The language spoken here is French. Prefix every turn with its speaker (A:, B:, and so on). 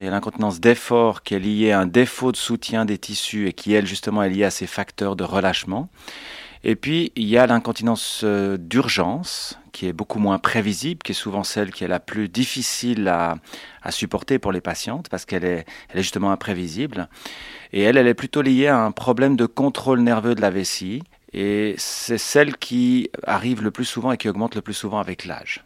A: Il y a l'incontinence d'effort qui est liée à un défaut de soutien des tissus et qui, elle, justement, est liée à ces facteurs de relâchement. Et puis, il y a l'incontinence euh, d'urgence, qui est beaucoup moins prévisible, qui est souvent celle qui est la plus difficile à, à supporter pour les patientes, parce qu'elle est, elle est justement imprévisible. Et elle, elle est plutôt liée à un problème de contrôle nerveux de la vessie. Et c'est celle qui arrive le plus souvent et qui augmente le plus souvent avec l'âge.